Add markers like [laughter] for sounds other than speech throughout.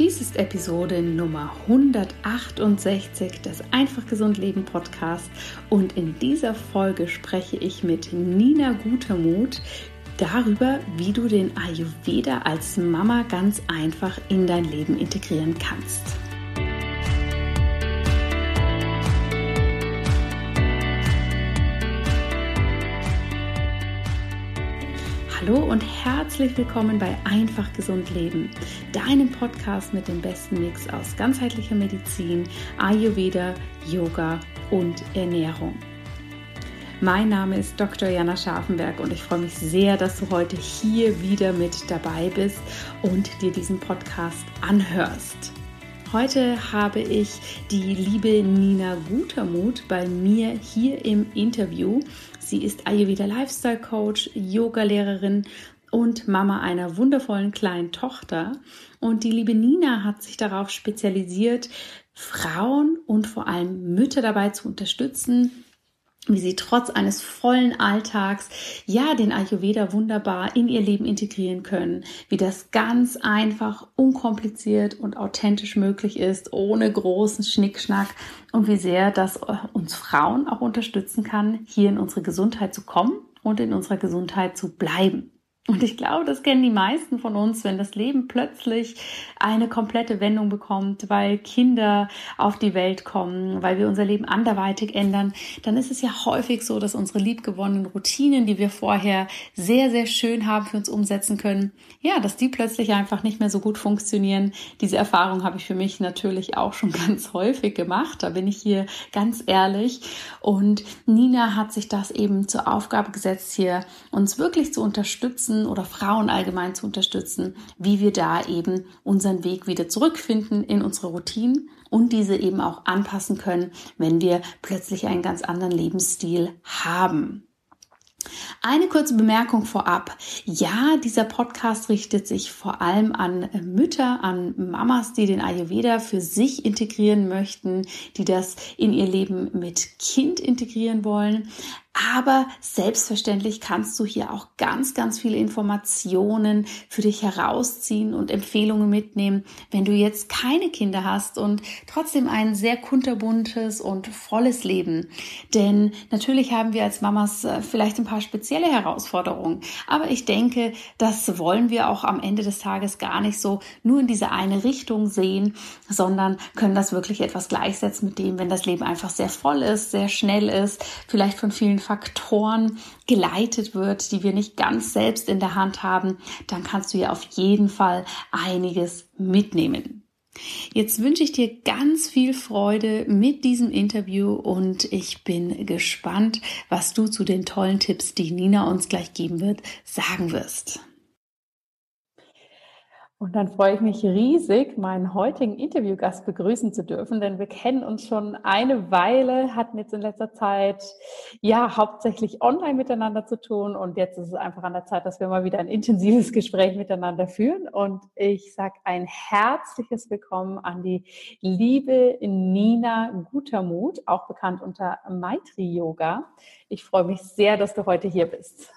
Dies ist Episode Nummer 168 des Einfach Gesund Leben Podcast und in dieser Folge spreche ich mit Nina Gutermuth darüber, wie du den Ayurveda als Mama ganz einfach in dein Leben integrieren kannst. Hallo und herzlich willkommen bei Einfach Gesund Leben, deinem Podcast mit dem besten Mix aus ganzheitlicher Medizin, Ayurveda, Yoga und Ernährung. Mein Name ist Dr. Jana Scharfenberg und ich freue mich sehr, dass du heute hier wieder mit dabei bist und dir diesen Podcast anhörst. Heute habe ich die liebe Nina Gutermuth bei mir hier im Interview. Sie ist Ayurveda Lifestyle Coach, Yoga-Lehrerin und Mama einer wundervollen kleinen Tochter. Und die liebe Nina hat sich darauf spezialisiert, Frauen und vor allem Mütter dabei zu unterstützen, wie sie trotz eines vollen Alltags ja den Ayurveda wunderbar in ihr Leben integrieren können, wie das ganz einfach, unkompliziert und authentisch möglich ist, ohne großen Schnickschnack und wie sehr das äh, uns Frauen auch unterstützen kann, hier in unsere Gesundheit zu kommen und in unserer Gesundheit zu bleiben. Und ich glaube, das kennen die meisten von uns, wenn das Leben plötzlich eine komplette Wendung bekommt, weil Kinder auf die Welt kommen, weil wir unser Leben anderweitig ändern, dann ist es ja häufig so, dass unsere liebgewonnenen Routinen, die wir vorher sehr, sehr schön haben für uns umsetzen können, ja, dass die plötzlich einfach nicht mehr so gut funktionieren. Diese Erfahrung habe ich für mich natürlich auch schon [laughs] ganz häufig gemacht. Da bin ich hier ganz ehrlich. Und Nina hat sich das eben zur Aufgabe gesetzt, hier uns wirklich zu unterstützen, unterstützen oder Frauen allgemein zu unterstützen, wie wir da eben unseren Weg wieder zurückfinden in unsere Routinen und diese eben auch anpassen können, wenn wir plötzlich einen ganz anderen Lebensstil haben. Eine kurze Bemerkung vorab. Ja, dieser Podcast richtet sich vor allem an Mütter, an Mamas, die den Ayurveda für sich integrieren möchten, die das in ihr Leben mit Kind integrieren wollen. Aber selbstverständlich kannst du hier auch ganz, ganz viele Informationen für dich herausziehen und Empfehlungen mitnehmen, wenn du jetzt keine Kinder hast und trotzdem ein sehr kunterbuntes und volles Leben. Denn natürlich haben wir als Mamas äh, vielleicht ein paar spezielle Herausforderungen. Aber ich denke, das wollen wir auch am Ende des Tages gar nicht so nur in diese eine Richtung sehen, sondern können das wirklich etwas gleichsetzen mit dem, wenn das Leben einfach sehr voll ist, sehr schnell ist, vielleicht von vielen Faktoren geleitet wird, die wir nicht ganz selbst in der Hand haben, dann kannst du ja auf jeden Fall einiges mitnehmen. Jetzt wünsche ich dir ganz viel Freude mit diesem Interview und ich bin gespannt, was du zu den tollen Tipps, die Nina uns gleich geben wird, sagen wirst. Und dann freue ich mich riesig, meinen heutigen Interviewgast begrüßen zu dürfen, denn wir kennen uns schon eine Weile, hatten jetzt in letzter Zeit ja hauptsächlich online miteinander zu tun und jetzt ist es einfach an der Zeit, dass wir mal wieder ein intensives [laughs] Gespräch miteinander führen. Und ich sage ein herzliches Willkommen an die liebe Nina Gutermut, auch bekannt unter Maitri Yoga. Ich freue mich sehr, dass du heute hier bist.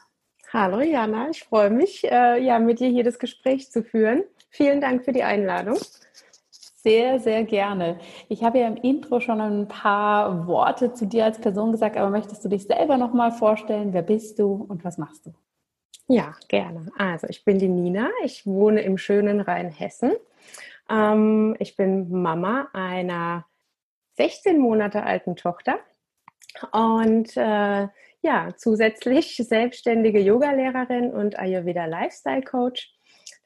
Hallo Jana, ich freue mich, äh, ja, mit dir hier das Gespräch zu führen. Vielen Dank für die Einladung. Sehr, sehr gerne. Ich habe ja im Intro schon ein paar Worte zu dir als Person gesagt, aber möchtest du dich selber noch mal vorstellen? Wer bist du und was machst du? Ja, gerne. Also ich bin die Nina. Ich wohne im schönen Rheinhessen. Ähm, ich bin Mama einer 16 Monate alten Tochter und äh, ja, zusätzlich selbstständige Yogalehrerin und Ayurveda Lifestyle Coach.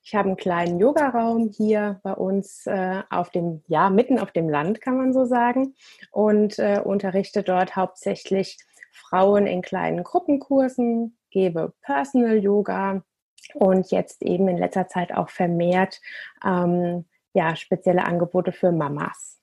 Ich habe einen kleinen Yogaraum hier bei uns äh, auf dem, ja, mitten auf dem Land, kann man so sagen, und äh, unterrichte dort hauptsächlich Frauen in kleinen Gruppenkursen, gebe Personal Yoga und jetzt eben in letzter Zeit auch vermehrt ähm, ja, spezielle Angebote für Mamas.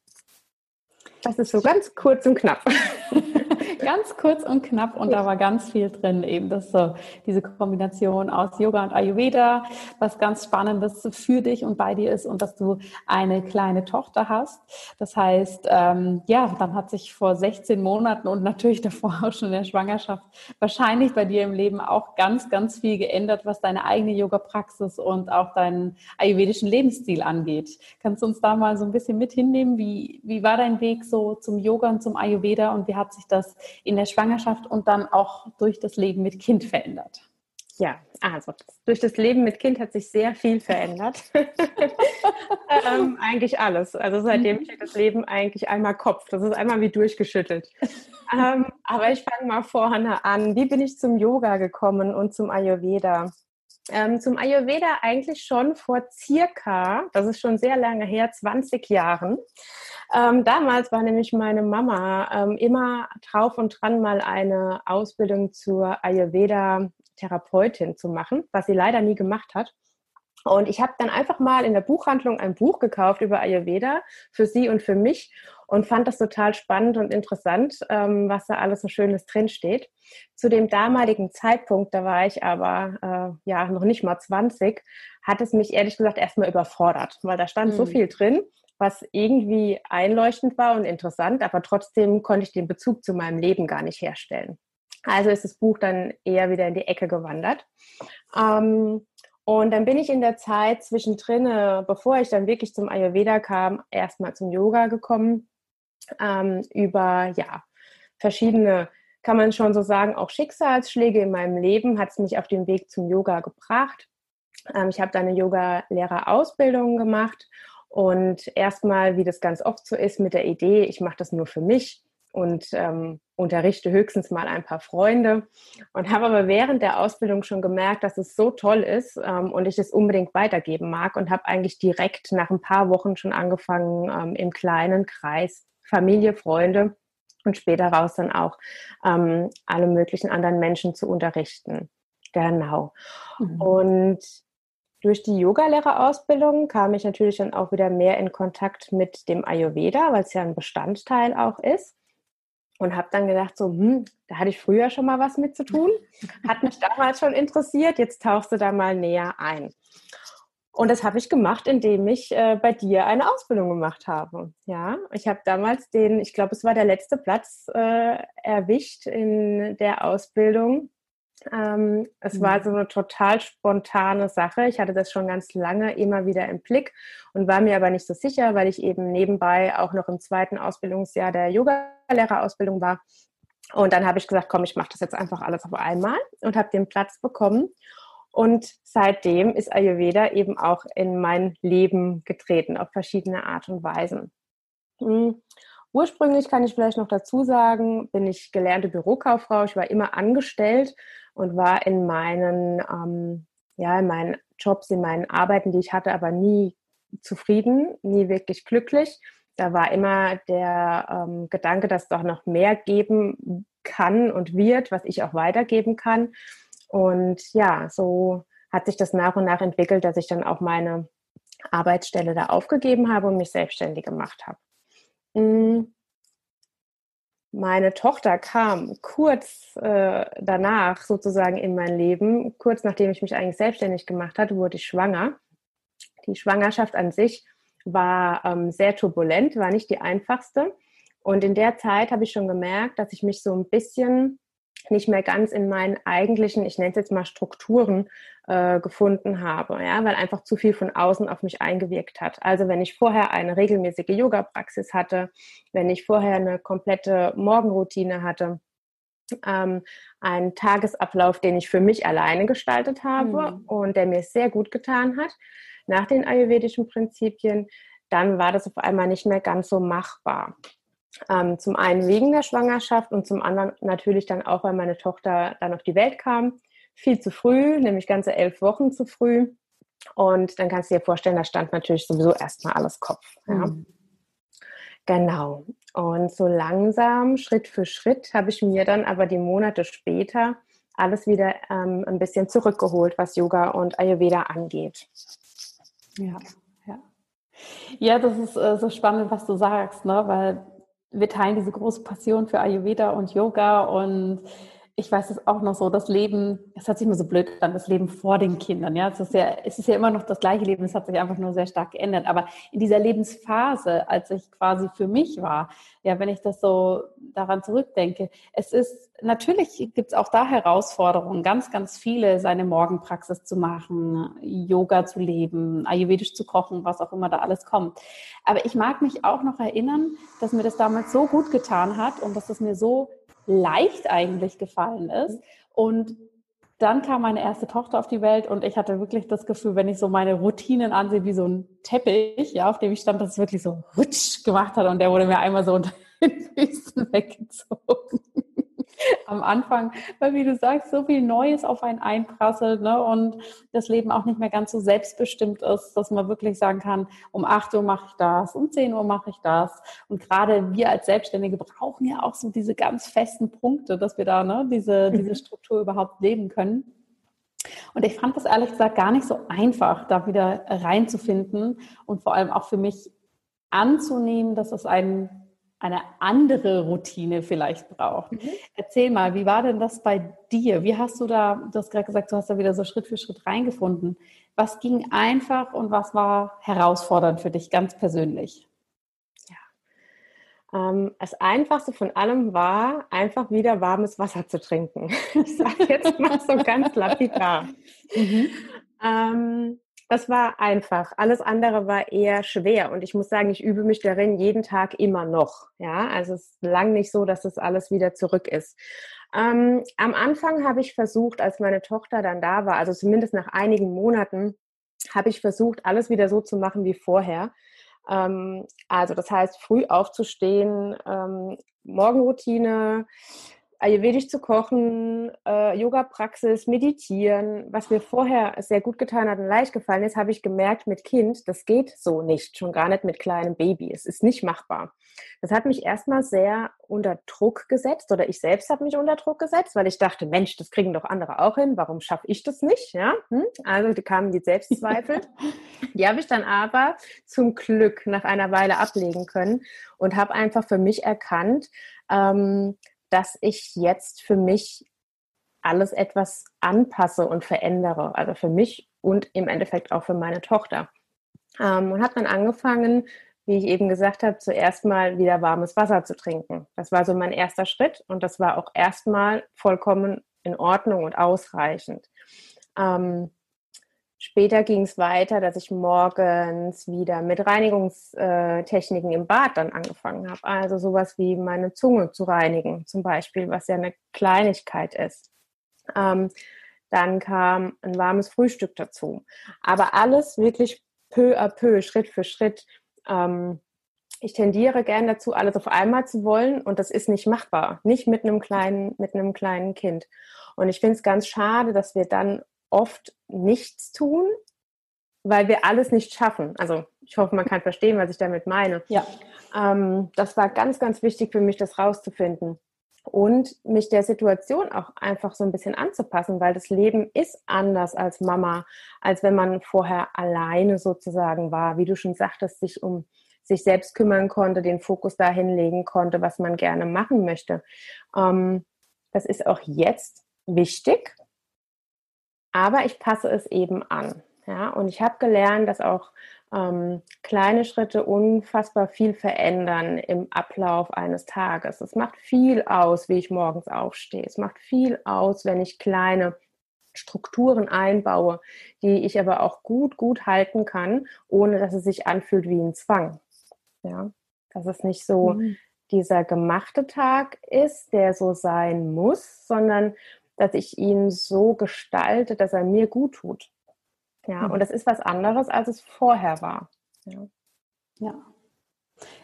Das ist so ganz kurz und knapp. [laughs] ganz kurz und knapp und da war ganz viel drin, eben das so, diese Kombination aus Yoga und Ayurveda, was ganz Spannendes für dich und bei dir ist und dass du eine kleine Tochter hast. Das heißt, ähm, ja, dann hat sich vor 16 Monaten und natürlich davor auch schon in der Schwangerschaft wahrscheinlich bei dir im Leben auch ganz, ganz viel geändert, was deine eigene Yoga-Praxis und auch deinen ayurvedischen Lebensstil angeht. Kannst du uns da mal so ein bisschen mit hinnehmen? Wie, wie war dein Weg so zum Yoga und zum Ayurveda und wie hat sich das in der Schwangerschaft und dann auch durch das Leben mit Kind verändert? Ja, also durch das Leben mit Kind hat sich sehr viel verändert. [laughs] ähm, eigentlich alles. Also seitdem steht das Leben eigentlich einmal Kopf. Das ist einmal wie durchgeschüttelt. ähm, aber ich fange mal vorne an. Wie bin ich zum Yoga gekommen und zum Ayurveda? Ähm, zum Ayurveda eigentlich schon vor circa, das ist schon sehr lange her, 20 Jahren. Ähm, damals war nämlich meine Mama ähm, immer drauf und dran, mal eine Ausbildung zur Ayurveda-Therapeutin zu machen, was sie leider nie gemacht hat. Und ich habe dann einfach mal in der Buchhandlung ein Buch gekauft über Ayurveda für sie und für mich und fand das total spannend und interessant, ähm, was da alles so Schönes drinsteht. Zu dem damaligen Zeitpunkt, da war ich aber äh, ja noch nicht mal 20, hat es mich ehrlich gesagt erstmal überfordert, weil da stand mhm. so viel drin was irgendwie einleuchtend war und interessant, aber trotzdem konnte ich den Bezug zu meinem Leben gar nicht herstellen. Also ist das Buch dann eher wieder in die Ecke gewandert. Ähm, und dann bin ich in der Zeit zwischendrin, bevor ich dann wirklich zum Ayurveda kam, erstmal zum Yoga gekommen. Ähm, über ja, verschiedene, kann man schon so sagen, auch Schicksalsschläge in meinem Leben hat es mich auf den Weg zum Yoga gebracht. Ähm, ich habe da eine Yoga-Lehrerausbildung gemacht und erstmal, wie das ganz oft so ist, mit der Idee, ich mache das nur für mich und ähm, unterrichte höchstens mal ein paar Freunde. Und habe aber während der Ausbildung schon gemerkt, dass es so toll ist ähm, und ich es unbedingt weitergeben mag und habe eigentlich direkt nach ein paar Wochen schon angefangen, ähm, im kleinen Kreis Familie, Freunde und später raus dann auch ähm, alle möglichen anderen Menschen zu unterrichten. Genau. Mhm. Und durch die Yogalehrerausbildung kam ich natürlich dann auch wieder mehr in Kontakt mit dem Ayurveda, weil es ja ein Bestandteil auch ist. Und habe dann gedacht, so, hm, da hatte ich früher schon mal was mit zu tun. Hat mich damals schon interessiert, jetzt tauchst du da mal näher ein. Und das habe ich gemacht, indem ich äh, bei dir eine Ausbildung gemacht habe. Ja, ich habe damals den, ich glaube, es war der letzte Platz äh, erwischt in der Ausbildung ähm, es war mhm. so eine total spontane Sache. Ich hatte das schon ganz lange immer wieder im Blick und war mir aber nicht so sicher, weil ich eben nebenbei auch noch im zweiten Ausbildungsjahr der Yogalehrerausbildung war. Und dann habe ich gesagt, komm, ich mache das jetzt einfach alles auf einmal und habe den Platz bekommen. Und seitdem ist Ayurveda eben auch in mein Leben getreten, auf verschiedene Art und Weisen. Mhm. Ursprünglich kann ich vielleicht noch dazu sagen, bin ich gelernte Bürokauffrau. Ich war immer angestellt und war in meinen, ähm, ja, in meinen Jobs, in meinen Arbeiten, die ich hatte, aber nie zufrieden, nie wirklich glücklich. Da war immer der ähm, Gedanke, dass es doch noch mehr geben kann und wird, was ich auch weitergeben kann. Und ja, so hat sich das nach und nach entwickelt, dass ich dann auch meine Arbeitsstelle da aufgegeben habe und mich selbstständig gemacht habe. Mm. Meine Tochter kam kurz äh, danach sozusagen in mein Leben. Kurz nachdem ich mich eigentlich selbstständig gemacht hatte, wurde ich schwanger. Die Schwangerschaft an sich war ähm, sehr turbulent, war nicht die einfachste. Und in der Zeit habe ich schon gemerkt, dass ich mich so ein bisschen nicht mehr ganz in meinen eigentlichen, ich nenne es jetzt mal Strukturen äh, gefunden habe, ja, weil einfach zu viel von außen auf mich eingewirkt hat. Also wenn ich vorher eine regelmäßige Yoga-Praxis hatte, wenn ich vorher eine komplette Morgenroutine hatte, ähm, einen Tagesablauf, den ich für mich alleine gestaltet habe mhm. und der mir sehr gut getan hat, nach den ayurvedischen Prinzipien, dann war das auf einmal nicht mehr ganz so machbar. Ähm, zum einen wegen der Schwangerschaft und zum anderen natürlich dann auch, weil meine Tochter dann auf die Welt kam. Viel zu früh, nämlich ganze elf Wochen zu früh. Und dann kannst du dir vorstellen, da stand natürlich sowieso erstmal alles Kopf. Ja. Mhm. Genau. Und so langsam, Schritt für Schritt, habe ich mir dann aber die Monate später alles wieder ähm, ein bisschen zurückgeholt, was Yoga und Ayurveda angeht. Ja, ja. Ja, das ist äh, so spannend, was du sagst, ne? weil wir teilen diese große Passion für Ayurveda und Yoga und ich weiß es auch noch so, das Leben, es hat sich immer so blöd an, das Leben vor den Kindern. Ja, es ist ja, es ist ja immer noch das gleiche Leben, es hat sich einfach nur sehr stark geändert. Aber in dieser Lebensphase, als ich quasi für mich war, ja, wenn ich das so daran zurückdenke, es ist, natürlich gibt es auch da Herausforderungen, ganz, ganz viele, seine Morgenpraxis zu machen, Yoga zu leben, ayurvedisch zu kochen, was auch immer da alles kommt. Aber ich mag mich auch noch erinnern, dass mir das damals so gut getan hat und dass es mir so leicht eigentlich gefallen ist. Und dann kam meine erste Tochter auf die Welt und ich hatte wirklich das Gefühl, wenn ich so meine Routinen ansehe, wie so ein Teppich, ja, auf dem ich stand, dass es wirklich so rutsch gemacht hat und der wurde mir einmal so unter den Füßen [laughs] weggezogen [laughs] am Anfang, weil wie du sagst, so viel Neues auf einen einprasselt ne? und das Leben auch nicht mehr ganz so selbstbestimmt ist, dass man wirklich sagen kann, um 8 Uhr mache ich das, um 10 Uhr mache ich das. Und gerade wir als Selbstständige brauchen ja auch so diese ganz festen Punkte, dass wir da ne, diese, [laughs] diese. Struktur überhaupt leben können. Und ich fand das ehrlich gesagt gar nicht so einfach, da wieder reinzufinden und vor allem auch für mich anzunehmen, dass es ein eine andere Routine vielleicht braucht. Mhm. Erzähl mal, wie war denn das bei dir? Wie hast du da, du hast gerade gesagt, du hast da wieder so Schritt für Schritt reingefunden. Was ging einfach und was war herausfordernd für dich ganz persönlich? Ja. Ähm, das Einfachste von allem war, einfach wieder warmes Wasser zu trinken. [laughs] Ich sage jetzt mal so ganz lapidar. [laughs] Mhm. Ähm, das war einfach. Alles andere war eher schwer. Und ich muss sagen, ich übe mich darin jeden Tag immer noch. Ja, also es ist lang nicht so, dass das alles wieder zurück ist. Ähm, am Anfang habe ich versucht, als meine Tochter dann da war, also zumindest nach einigen Monaten, habe ich versucht, alles wieder so zu machen wie vorher. Ähm, also das heißt, früh aufzustehen, ähm, Morgenroutine, Ayurvedisch zu kochen, äh, Yoga-Praxis, meditieren, was mir vorher sehr gut getan hat und leicht gefallen ist, habe ich gemerkt mit Kind, das geht so nicht, schon gar nicht mit kleinem Baby. Es ist nicht machbar. Das hat mich erstmal sehr unter Druck gesetzt oder ich selbst habe mich unter Druck gesetzt, weil ich dachte, Mensch, das kriegen doch andere auch hin, warum schaffe ich das nicht? Ja? Hm? Also kamen die Selbstzweifel. [laughs] die habe ich dann aber zum Glück nach einer Weile ablegen können und habe einfach für mich erkannt, ähm, dass ich jetzt für mich alles etwas anpasse und verändere. Also für mich und im Endeffekt auch für meine Tochter. Ähm, und habe dann angefangen, wie ich eben gesagt habe, zuerst mal wieder warmes Wasser zu trinken. Das war so mein erster Schritt und das war auch erstmal vollkommen in Ordnung und ausreichend. Ähm, Später ging es weiter, dass ich morgens wieder mit Reinigungstechniken im Bad dann angefangen habe. Also sowas wie meine Zunge zu reinigen, zum Beispiel, was ja eine Kleinigkeit ist. Ähm, dann kam ein warmes Frühstück dazu. Aber alles wirklich peu à peu, Schritt für Schritt. Ähm, ich tendiere gern dazu, alles auf einmal zu wollen und das ist nicht machbar. Nicht mit einem kleinen, mit einem kleinen Kind. Und ich finde es ganz schade, dass wir dann oft nichts tun, weil wir alles nicht schaffen. Also ich hoffe, man kann verstehen, was ich damit meine. Ja. Ähm, das war ganz, ganz wichtig für mich, das rauszufinden. und mich der Situation auch einfach so ein bisschen anzupassen, weil das Leben ist anders als Mama, als wenn man vorher alleine sozusagen war, wie du schon sagtest, sich um sich selbst kümmern konnte, den Fokus dahin legen konnte, was man gerne machen möchte. Ähm, das ist auch jetzt wichtig, aber ich passe es eben an. Ja, und ich habe gelernt, dass auch ähm, kleine Schritte unfassbar viel verändern im Ablauf eines Tages. Es macht viel aus, wie ich morgens aufstehe. Es macht viel aus, wenn ich kleine Strukturen einbaue, die ich aber auch gut, gut halten kann, ohne dass es sich anfühlt wie ein Zwang. Ja, dass es nicht so mhm. dieser gemachte Tag ist, der so sein muss, sondern dass ich ihn so gestalte, dass er mir gut tut. Ja, mhm. und das ist was anderes, als es vorher war. Ja. ja.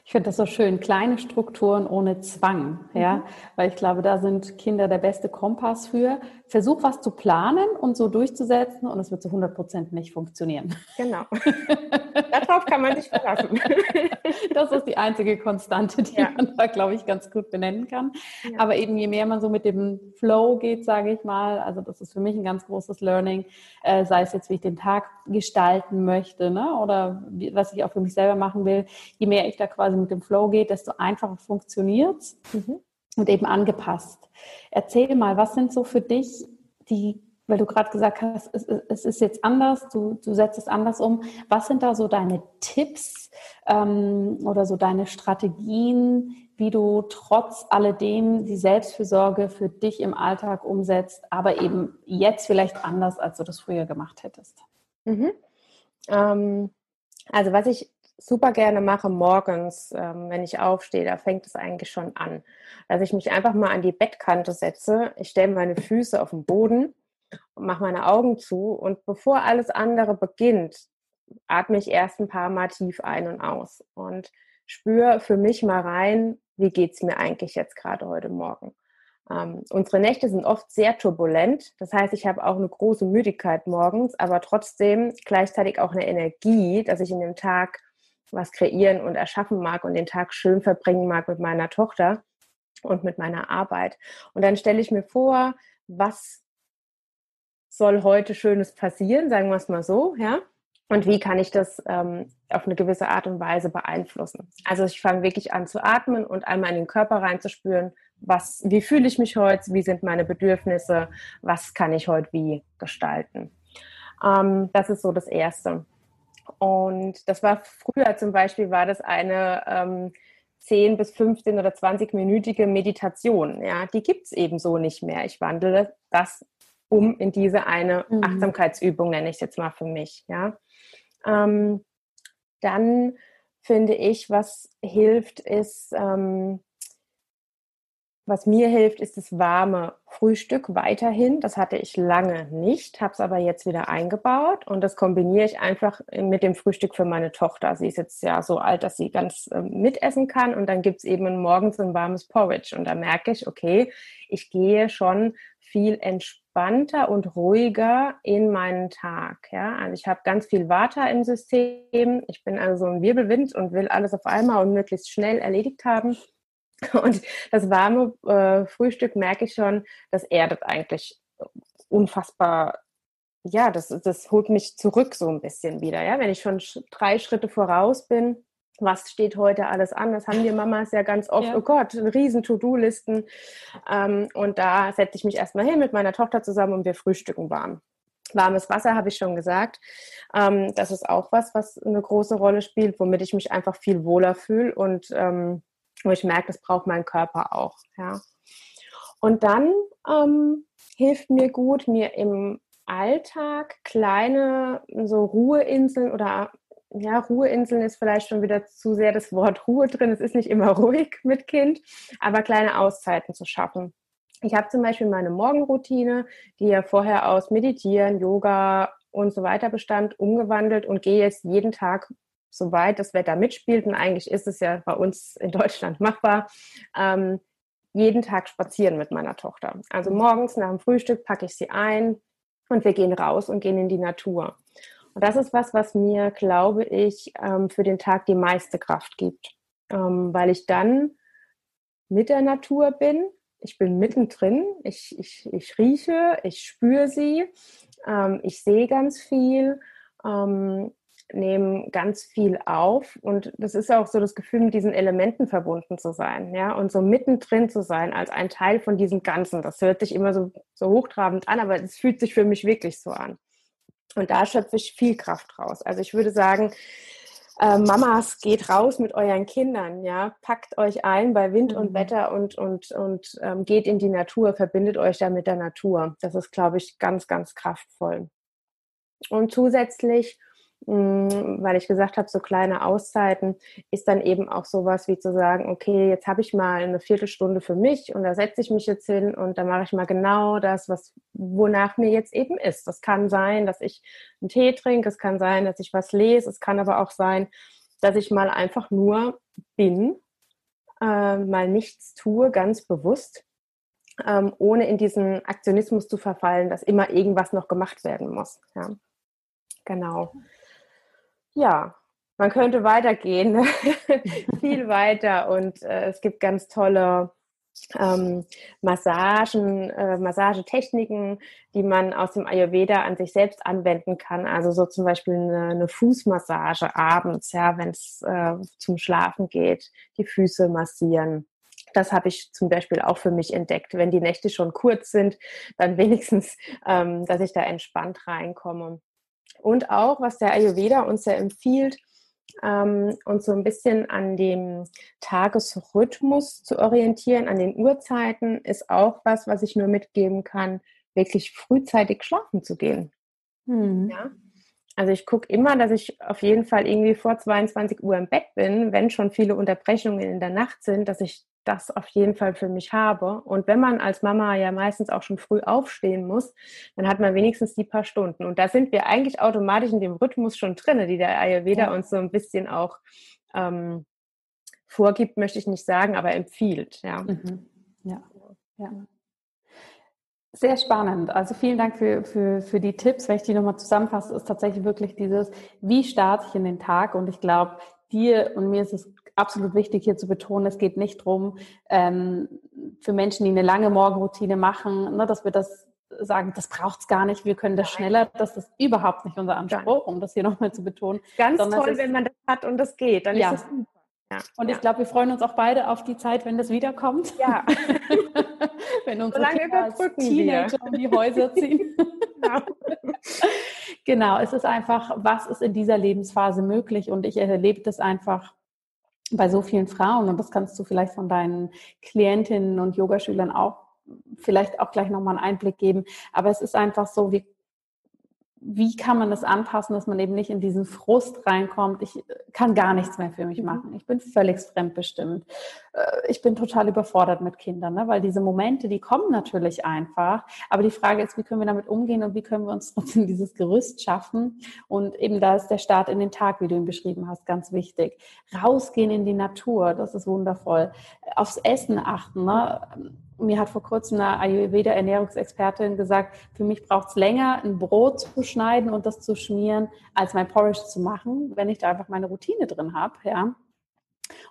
Ich finde das so schön, kleine Strukturen ohne Zwang, ja, mhm. weil ich glaube, da sind Kinder der beste Kompass für. Versuch was zu planen und so durchzusetzen und es wird zu 100 Prozent nicht funktionieren. Genau. [laughs] Darauf kann man sich verlassen. [laughs] das ist die einzige Konstante, die ja. man da, glaube ich, ganz gut benennen kann. Ja. Aber eben je mehr man so mit dem Flow geht, sage ich mal, also das ist für mich ein ganz großes Learning, äh, sei es jetzt, wie ich den Tag gestalten möchte, ne, oder wie, was ich auch für mich selber machen will, je mehr ich da quasi mit dem Flow geht, desto einfacher funktioniert es mhm. Und eben angepasst. Erzähl mal, was sind so für dich die, weil du gerade gesagt hast, es, es, ist jetzt anders, du, du setzt es anders um. Was sind da so deine Tipps ähm, oder so deine Strategien, wie du trotz alledem die Selbstfürsorge für dich im Alltag umsetzt, aber eben jetzt vielleicht anders, als du das früher gemacht hättest? Mhm. Ähm, also was ich super gerne mache morgens, ähm, wenn ich aufstehe, da fängt es eigentlich schon an. Dass ich mich einfach mal an die Bettkante setze, ich stelle meine Füße auf den Boden und mache meine Augen zu und bevor alles andere beginnt, atme ich erst ein paar Mal tief ein und aus und spüre für mich mal rein, wie geht es mir eigentlich jetzt gerade heute Morgen. Ähm, unsere Nächte sind oft sehr turbulent. Das heißt, ich habe auch eine große Müdigkeit morgens, aber trotzdem gleichzeitig auch eine Energie, dass ich in dem Tag was kreieren und erschaffen mag und den Tag schön verbringen mag mit meiner Tochter und mit meiner Arbeit. Und dann stelle ich mir vor, was soll heute Schönes passieren, sagen wir es mal so, ja. Und wie kann ich das ähm, auf eine gewisse Art und Weise beeinflussen? Also ich fange wirklich an zu atmen und einmal in den Körper reinzuspüren, was, wie fühle ich mich heute, wie sind meine Bedürfnisse, was kann ich heute wie gestalten. Ähm, das ist so das Erste. Und das war früher zum Beispiel, war das eine ähm, 10 bis 15 oder 20-minütige Meditation. Ja, die gibt es eben so nicht mehr. Ich wandle das um in diese eine mhm. Achtsamkeitsübung, nenne ich es jetzt mal für mich. Ja. Ähm, dann finde ich, was hilft, ist, ähm, was mir hilft, ist das warme Frühstück weiterhin. Das hatte ich lange nicht, habe es aber jetzt wieder eingebaut und das kombiniere ich einfach mit dem Frühstück für meine Tochter. Sie ist jetzt ja so alt, dass sie ganz äh, mitessen kann und dann gibt es eben morgens ein warmes Porridge und da merke ich, okay, ich gehe schon viel entspannter und ruhiger in meinen Tag. Ja? Also ich habe ganz viel Water im System. Ich bin also so ein Wirbelwind und will alles auf einmal und möglichst schnell erledigt haben. Und das warme äh, Frühstück merke ich schon, das erdet eigentlich unfassbar. Ja, das, das holt mich zurück so ein bisschen wieder. Ja, wenn ich schon drei Schritte voraus bin, was steht heute alles an? Das haben wir Mamas ja ganz oft. Ja. Oh Gott, riesen To-Do-Listen. Ähm, und da setze ich mich erstmal hin mit meiner Tochter zusammen und wir frühstücken warm. Warmes Wasser habe ich schon gesagt. Ähm, das ist auch was, was eine große Rolle spielt, womit ich mich einfach viel wohler fühle und ähm, wo ich merke, das braucht mein Körper auch. Ja. Und dann ähm, hilft mir gut, mir im Alltag kleine so Ruheinseln oder ja, Ruheinseln ist vielleicht schon wieder zu sehr das Wort Ruhe drin. Es ist nicht immer [laughs] ruhig mit Kind, aber kleine Auszeiten zu schaffen. Ich habe zum Beispiel meine Morgenroutine, die ja vorher aus Meditieren, Yoga und so weiter bestand, umgewandelt und gehe jetzt jeden Tag soweit das Wetter mitspielt, und eigentlich ist es ja bei uns in Deutschland machbar, ähm, jeden Tag spazieren mit meiner Tochter. Also morgens nach dem Frühstück packe ich sie ein und wir gehen raus und gehen in die Natur. Und das ist was, was mir, glaube ich, ähm, für den Tag die meiste Kraft gibt, ähm, weil ich dann mit der Natur bin Ich bin mittendrin. Ich, ich, ich rieche, ich spüre sie. Ähm, ich sehe ganz viel. Ähm, nehme ganz viel auf und das ist auch so das Gefühl, mit diesen Elementen verbunden zu sein, ja, und so mittendrin zu sein als ein Teil von diesem Ganzen. Das hört sich immer so, so hochtrabend an, aber es fühlt sich für mich wirklich so an. Und da schöpfe ich viel Kraft raus. Also ich würde sagen, äh, Mamas, geht raus mit euren Kindern, ja, packt euch ein bei Wind und mhm. Wetter und, und, und ähm, geht in die Natur, verbindet euch da mit der Natur. Das ist, glaube ich, ganz, ganz kraftvoll. Und zusätzlich weil ich gesagt habe, so kleine Auszeiten ist dann eben auch sowas wie zu sagen, okay, jetzt habe ich mal eine Viertelstunde für mich und da setze ich mich jetzt hin und da mache ich mal genau das, was wonach mir jetzt eben ist. Das kann sein, dass ich einen Tee trinke, es kann sein, dass ich was lese, es kann aber auch sein, dass ich mal einfach nur bin, äh, mal nichts tue, ganz bewusst, ähm, ohne in diesen Aktionismus zu verfallen, dass immer irgendwas noch gemacht werden muss. Ja. Genau ja, man könnte weitergehen, [laughs] viel weiter. Und äh, es gibt ganz tolle ähm, Massagen, äh, Massagetechniken, die man aus dem Ayurveda an sich selbst anwenden kann. Also so zum Beispiel eine, eine Fußmassage abends, ja, wenn es äh, zum Schlafen geht, die Füße massieren. Das habe ich zum Beispiel auch für mich entdeckt. Wenn die Nächte schon kurz sind, dann [laughs] wenigstens, ähm, dass ich da entspannt reinkomme. Und auch, was der Ayurveda uns ja empfiehlt, ähm, uns so ein bisschen an dem Tagesrhythmus zu orientieren, an den Uhrzeiten, ist auch was, was ich nur mitgeben kann, wirklich frühzeitig schlafen zu gehen. Mhm. Ja? Also ich gucke immer, dass ich auf jeden Fall irgendwie vor 22 Uhr im Bett bin, wenn schon viele Unterbrechungen in der Nacht sind, dass ich das auf jeden Fall für mich habe. Und wenn man als Mama ja meistens auch schon früh aufstehen muss, dann hat man wenigstens die paar Stunden. Und da sind wir eigentlich automatisch in dem Rhythmus schon drin, die der Ayurveda ja. uns so ein bisschen auch ähm, vorgibt, möchte ich nicht sagen, aber empfiehlt. Ja. Mhm. ja. ja. Sehr spannend. Also vielen Dank für, für, für die Tipps. Wenn ich die nochmal zusammenfasse, ist tatsächlich wirklich dieses, wie starte ich in den Tag? Und ich glaube, dir und mir ist es absolut wichtig hier zu betonen, es geht nicht darum, ähm, für Menschen, die eine lange Morgenroutine machen, ne, dass wir das sagen, das braucht es gar nicht, wir können das schneller. Das ist überhaupt nicht unser Anspruch, um das hier nochmal zu betonen. Ganz toll, wenn man das hat und das geht, dann ja. ist es super. Ja. Und ja. ich glaube, wir freuen uns auch beide auf die Zeit, wenn das wiederkommt. Ja. [laughs] wenn unsere Solange Kinder als Teenager wir. um die Häuser ziehen. genau. [laughs] genau, es ist einfach, was ist in dieser Lebensphase möglich? Und ich erlebe das einfach bei so vielen Frauen und das kannst du vielleicht von deinen Klientinnen und Yogaschülern auch vielleicht auch gleich nochmal einen Einblick geben. Aber es ist einfach so, wir wie kann man das anpassen, dass man eben nicht in diesen Frust reinkommt? Ich kann gar nichts mehr für mich mhm. machen. Ich bin völlig fremdbestimmt. Äh, ich bin total überfordert mit Kindern, ne? weil diese Momente, die kommen natürlich einfach. Aber die Frage ist, wie können wir damit umgehen und wie können wir uns [laughs] trotzdem dieses Gerüst schaffen? Und eben da ist der Start in den Tag, wie du ihn beschrieben hast, ganz wichtig. Rausgehen in die Natur, das ist wundervoll. Aufs Essen achten. Ne? Mir hat vor kurzem eine Ayurveda-Ernährungsexpertin gesagt, für mich braucht es länger, ein Brot zu schneiden und das zu schmieren, als mein Porridge zu machen, wenn ich da einfach meine Routine drin habe, ja.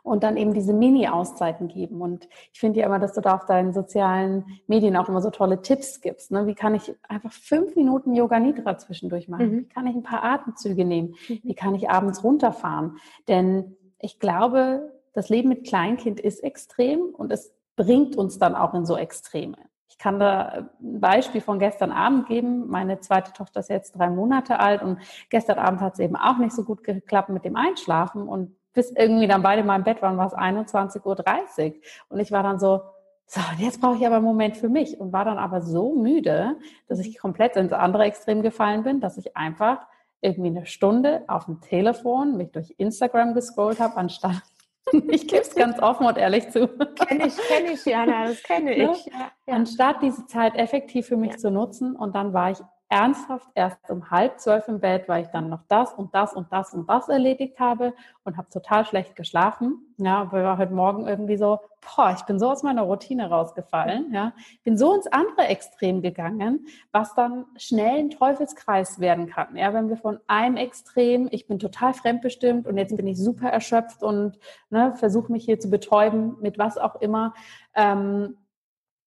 Und dann eben diese Mini-Auszeiten geben. Und ich finde ja immer, dass du da auf deinen sozialen Medien auch immer so tolle Tipps gibst. Ne? Wie kann ich einfach fünf Minuten Yoga Nidra zwischendurch machen? Mhm. Wie kann ich ein paar Atemzüge nehmen? Mhm. Wie kann ich abends runterfahren? Denn ich glaube, das Leben mit Kleinkind ist extrem und es bringt uns dann auch in so Extreme. Ich kann da ein Beispiel von gestern Abend geben. Meine zweite Tochter ist jetzt drei Monate alt und gestern Abend hat es eben auch nicht so gut geklappt mit dem Einschlafen und bis irgendwie dann beide mal im Bett waren, war es 21.30 Uhr. Und ich war dann so, so, jetzt brauche ich aber einen Moment für mich und war dann aber so müde, dass ich komplett ins andere Extrem gefallen bin, dass ich einfach irgendwie eine Stunde auf dem Telefon mich durch Instagram gescrollt habe, anstatt [laughs] Ich gebe es ganz offen und ehrlich zu. Kenne ich, kenne ich, Jana, das kenne ne? ich. Ja, ja. Anstatt diese Zeit effektiv für mich ja. zu nutzen und dann war ich ernsthaft erst um halb zwölf im Bett, weil ich dann noch das und das und das und das erledigt habe und habe total schlecht geschlafen. Ja, weil wir heute Morgen irgendwie so, boah, ich bin so aus meiner Routine rausgefallen. Ja, bin so ins andere Extrem gegangen, was dann schnell ein Teufelskreis werden kann. Ja, wenn wir von einem Extrem, ich bin total fremdbestimmt und jetzt bin ich super erschöpft und ne, versuche mich hier zu betäuben mit was auch immer. Ähm,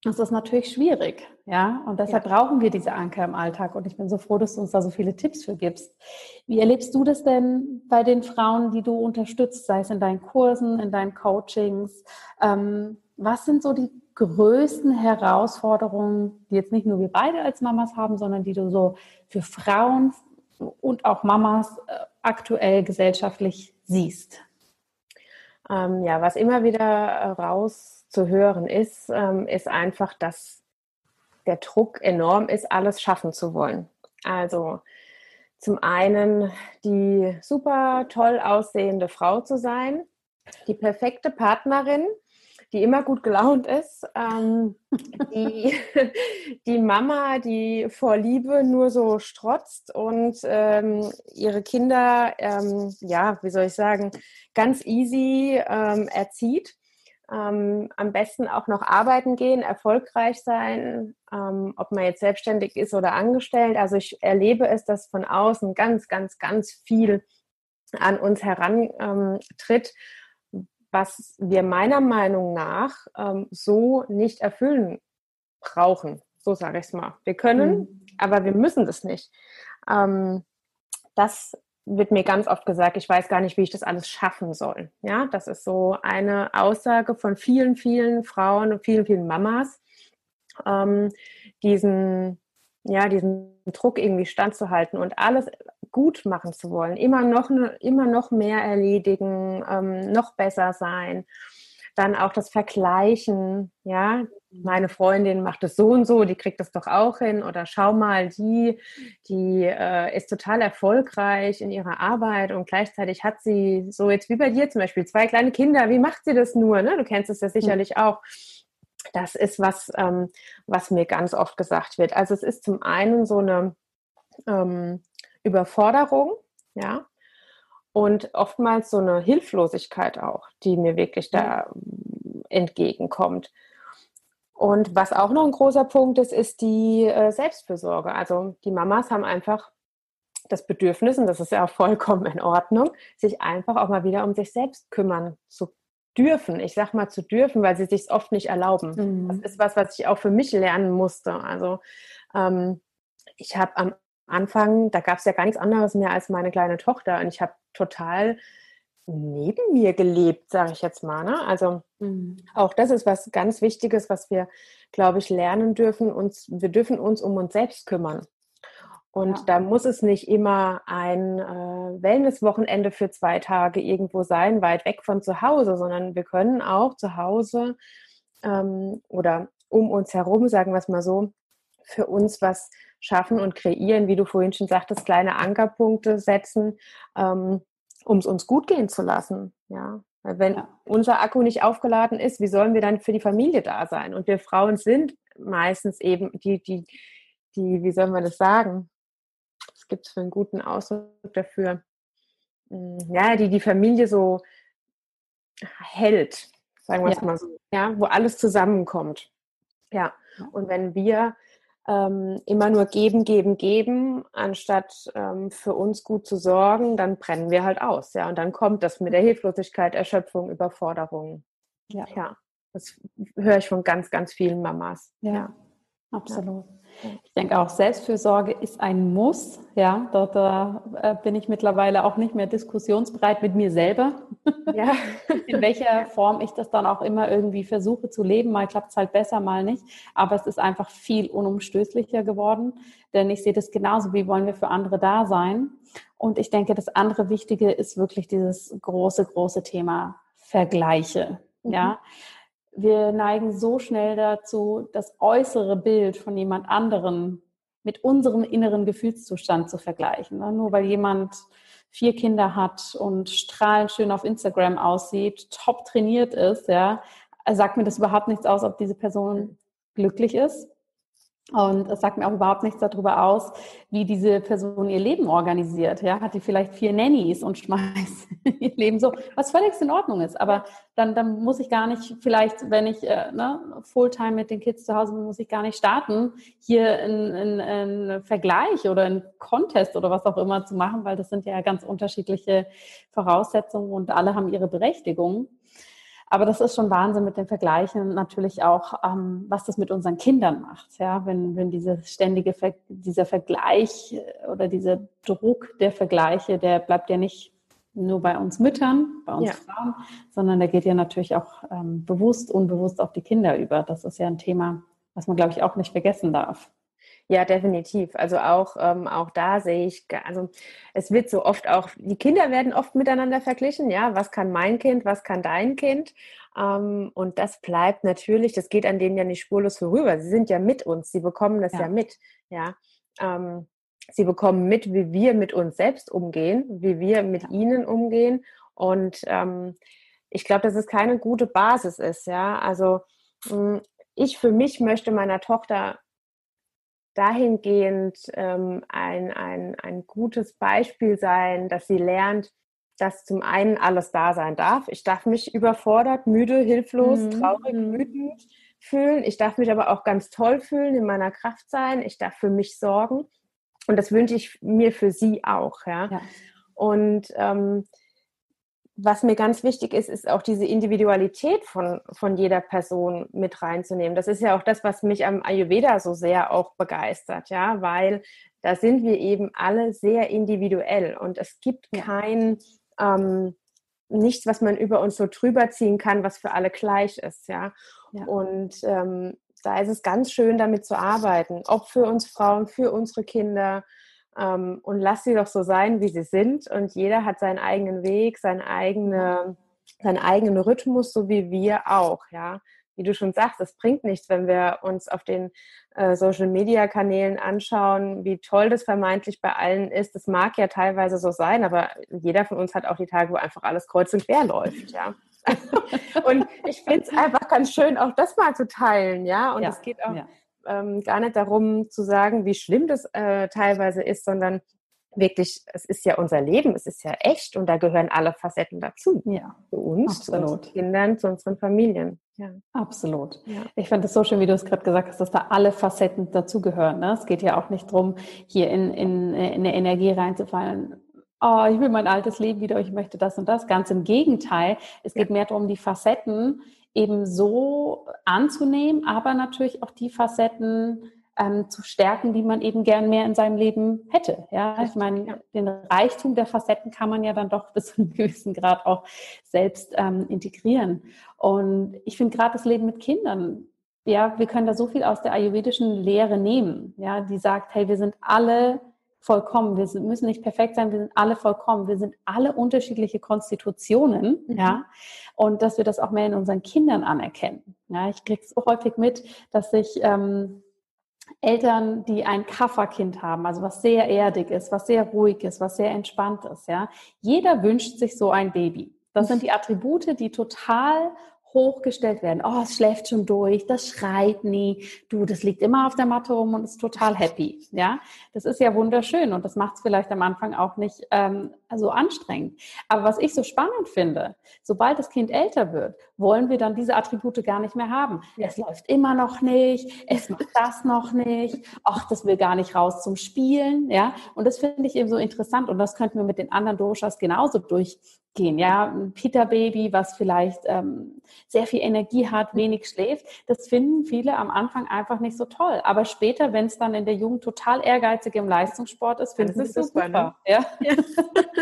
Das ist natürlich schwierig, ja. Und deshalb ja. brauchen wir diese Anker im Alltag. Und ich bin so froh, dass du uns da so viele Tipps für gibst. Wie erlebst du das denn bei den Frauen, die du unterstützt, sei es in deinen Kursen, in deinen Coachings? Ähm, was sind so die größten Herausforderungen, die jetzt nicht nur wir beide als Mamas haben, sondern die du so für Frauen und auch Mamas äh, aktuell gesellschaftlich siehst? Ähm, ja, was immer wieder raus zu hören ist, ähm, ist einfach, dass der Druck enorm ist, alles schaffen zu wollen. Also zum einen die super toll aussehende Frau zu sein, die perfekte Partnerin, die immer gut gelaunt ist, ähm, die, [laughs] die Mama, die vor Liebe nur so strotzt und ähm, ihre Kinder, ähm, ja, wie soll ich sagen, ganz easy ähm, erzieht. Ähm, am besten auch noch arbeiten gehen, erfolgreich sein, ähm, ob man jetzt selbstständig ist oder angestellt. Also ich erlebe es, dass von außen ganz, ganz, ganz viel an uns herantritt was wir meiner Meinung nach ähm, so nicht erfüllen brauchen. So sage ich es mal. Wir können, mhm. aber wir müssen das nicht. Ähm, das wird mir ganz oft gesagt, ich weiß gar nicht, wie ich das alles schaffen soll. Ja, das ist so eine Aussage von vielen, vielen Frauen und vielen, vielen Mamas, ähm, diesen, ja, diesen Druck irgendwie standzuhalten und alles gut machen zu wollen, immer noch, immer noch mehr erledigen, ähm, noch besser sein. Dann auch das Vergleichen, ja, meine Freundin macht es so und so, die kriegt das doch auch hin. Oder schau mal, die, die äh, ist total erfolgreich in ihrer Arbeit und gleichzeitig hat sie so jetzt wie bei dir zum Beispiel zwei kleine Kinder. Wie macht sie das nur? Ne? Du kennst es ja sicherlich auch. Das ist was, ähm, was mir ganz oft gesagt wird. Also es ist zum einen so eine ähm, Überforderung, ja, und oftmals so eine Hilflosigkeit auch, die mir wirklich da entgegenkommt. Und was auch noch ein großer Punkt ist, ist die äh, Selbstfürsorge. Also die Mamas haben einfach das Bedürfnis, und das ist ja auch vollkommen in Ordnung, sich einfach auch mal wieder um sich selbst kümmern zu dürfen. Ich sag mal zu dürfen, weil sie sich oft nicht erlauben. Mhm. Das ist was, was ich auch für mich lernen musste. Also ähm, ich habe am Anfang, da gab es ja gar nichts anderes mehr als meine kleine Tochter und ich habe total neben mir gelebt, sage ich jetzt mal. Ne? Also mhm. auch das ist was ganz Wichtiges, was wir, glaube ich, lernen dürfen. Uns, wir dürfen uns um uns selbst kümmern. Und ja. da muss es nicht immer ein äh, Wellnesswochenende für zwei Tage irgendwo sein, weit weg von zu Hause, sondern wir können auch zu Hause ähm, oder um uns herum, sagen wir es mal so, für uns was schaffen und kreieren, wie du vorhin schon sagtest, kleine Ankerpunkte setzen, ähm, um es uns gut gehen zu lassen. Ja, weil wenn ja. unser Akku nicht aufgeladen ist, wie sollen wir dann für die Familie da sein? Und wir Frauen sind meistens eben die, die, die, wie soll man das sagen? Was gibt es für einen guten Ausdruck dafür? Hm, ja, die die Familie so hält, sagen wir es ja. mal so, ja, wo alles zusammenkommt. Ja, und wenn wir ähm, immer nur geben, geben, geben, anstatt ähm, für uns gut zu sorgen, dann brennen wir halt aus. Ja, und dann kommt das mit der Hilflosigkeit, Erschöpfung, Überforderung. Ja, ja das höre ich von ganz, ganz vielen Mamas. Ja, ja. absolut. Ja. Ich denke auch, Selbstfürsorge ist ein Muss. Ja, da, da äh, bin ich mittlerweile auch nicht mehr diskussionsbereit mit mir selber. Ja. [laughs] In welcher Form ich das dann auch immer irgendwie versuche zu leben. Mal klappt es halt besser, mal nicht. Aber es ist einfach viel unumstößlicher geworden. Denn ich sehe das genauso, wie wollen wir für andere da sein. Und ich denke, das andere Wichtige ist wirklich dieses große, große Thema Vergleiche. Mhm. Ja wir neigen so schnell dazu, das äußere Bild von jemand anderem mit unserem inneren Gefühlszustand zu vergleichen. Ne? Nur weil jemand vier Kinder hat und strahlend schön auf Instagram aussieht, top trainiert ist, ja, sagt mir das überhaupt nichts aus, ob diese Person glücklich ist und es sagt mir auch überhaupt nichts darüber aus, wie diese Person ihr Leben organisiert. Ja, hat die vielleicht vier Nannies und schmeißt [laughs] ihr Leben so, was völlig in Ordnung ist. Aber dann, dann muss ich gar nicht, vielleicht, wenn ich äh, ne, Fulltime mit den Kids zu Hause bin, muss ich gar nicht starten, hier einen Vergleich oder einen Contest oder was auch immer zu machen, weil das sind ja ganz unterschiedliche Voraussetzungen und alle haben ihre Berechtigung. Aber das ist schon Wahnsinn mit den Vergleichen und natürlich auch, ähm, was das mit unseren Kindern macht. Ja, wenn, wenn diese ständige, Ver dieser Vergleich äh, oder dieser Druck der Vergleiche, der bleibt ja nicht nur bei uns Müttern, bei uns ja. Frauen, sondern der geht ja natürlich auch ähm, bewusst, unbewusst auf die Kinder über. Das ist ja ein Thema, was man, glaube ich, auch nicht vergessen darf. Ja, definitiv. Also auch, ähm, auch da sehe ich, also es wird so oft auch, die Kinder werden oft miteinander verglichen, ja, was kann mein Kind, was kann dein Kind? Ähm, und das bleibt natürlich, das geht an denen ja nicht spurlos vorüber. Sie sind ja mit uns, sie bekommen das ja, ja mit, ja. Ähm, sie bekommen mit, wie wir mit uns selbst umgehen, wie wir mit ja. ihnen umgehen. Und ähm, ich glaube, dass es keine gute Basis ist, ja. Also hm, ich für mich möchte meiner Tochter dahingehend ähm, ein, ein, ein gutes Beispiel sein, dass sie lernt, dass zum einen alles da sein darf. Ich darf mich überfordert, müde, hilflos, mhm. traurig, mhm. wütend fühlen. Ich darf mich aber auch ganz toll fühlen, in meiner Kraft sein. Ich darf für mich sorgen. Und das wünsche ich mir für sie auch. Ja. ja. Und ähm, was mir ganz wichtig ist, ist auch diese Individualität von, von jeder Person mit reinzunehmen. Das ist ja auch das, was mich am Ayurveda so sehr auch begeistert, ja, weil da sind wir eben alle sehr individuell und es gibt kein ähm, nichts, was man über uns so drüber ziehen kann, was für alle gleich ist, ja. ja. Und ähm, da ist es ganz schön, damit zu arbeiten, ob für uns Frauen, für unsere Kinder, ähm, und lass sie doch so sein, wie sie sind. Und jeder hat seinen eigenen Weg, seinen, eigene, seinen eigenen Rhythmus, so wie wir auch, ja. Wie du schon sagst, es bringt nichts, wenn wir uns auf den äh, Social Media Kanälen anschauen, wie toll das vermeintlich bei allen ist. Das mag ja teilweise so sein, aber jeder von uns hat auch die Tage, wo einfach alles kreuz und quer läuft, ja. [laughs] und ich finde es [laughs] einfach ganz schön, auch das mal zu teilen, ja. Und es ja, geht auch ja ähm, gar nicht darum zu sagen, wie schlimm das äh, teilweise ist, sondern wirklich, es ist ja unser Leben, es ist ja echt und da gehören alle Facetten dazu. Ja. Zu uns, Absolut. zu unseren Kindern, zu unseren Familien. Ja. Absolut. Ja. Ich fand es so schön, wie du es gerade gesagt hast, dass da alle Facetten dazugehören. Ne? Es geht ja auch nicht darum, hier in, in, in eine Energie reinzufallen. Oh, ich will mein altes Leben wieder, ich möchte das und das. Ganz im Gegenteil. Es geht mehr darum, die Facetten eben so anzunehmen, aber natürlich auch die Facetten ähm, zu stärken, die man eben gern mehr in seinem Leben hätte. Ja, ich meine, den Reichtum der Facetten kann man ja dann doch bis zu einem gewissen Grad auch selbst ähm, integrieren. Und ich finde gerade das Leben mit Kindern, ja, wir können da so viel aus der ayurvedischen Lehre nehmen, ja, die sagt, hey, wir sind alle vollkommen. Wir müssen nicht perfekt sein, wir sind alle vollkommen. Wir sind alle unterschiedliche Konstitutionen, mhm. ja. Und dass wir das auch mehr in unseren Kindern anerkennen. Ja, ich kriege so häufig mit, dass sich ähm, Eltern, die ein Kafferkind haben, also was sehr erdig ist, was sehr ruhig ist, was sehr entspannt ist, ja. Jeder wünscht sich so ein Baby. Das sind die Attribute, die total hochgestellt werden. Oh, es schläft schon durch, das schreit nie. Du, das liegt immer auf der Matte rum und ist total happy. Ja, das ist ja wunderschön und das macht es vielleicht am Anfang auch nicht ähm, so anstrengend. Aber was ich so spannend finde, sobald das Kind älter wird, wollen wir dann diese Attribute gar nicht mehr haben. Es läuft immer noch nicht, es macht das noch nicht, ach, das will gar nicht raus zum Spielen. Ja, und das finde ich eben so interessant und das könnten wir mit den anderen Doshas genauso durch gehen. Ja, ein Peter-Baby, was vielleicht ähm, sehr viel Energie hat, wenig schläft, das finden viele am Anfang einfach nicht so toll. Aber später, wenn es dann in der Jugend total ehrgeizig im Leistungssport ist, finden sie es super. super. Ne? Ja? ja. [laughs]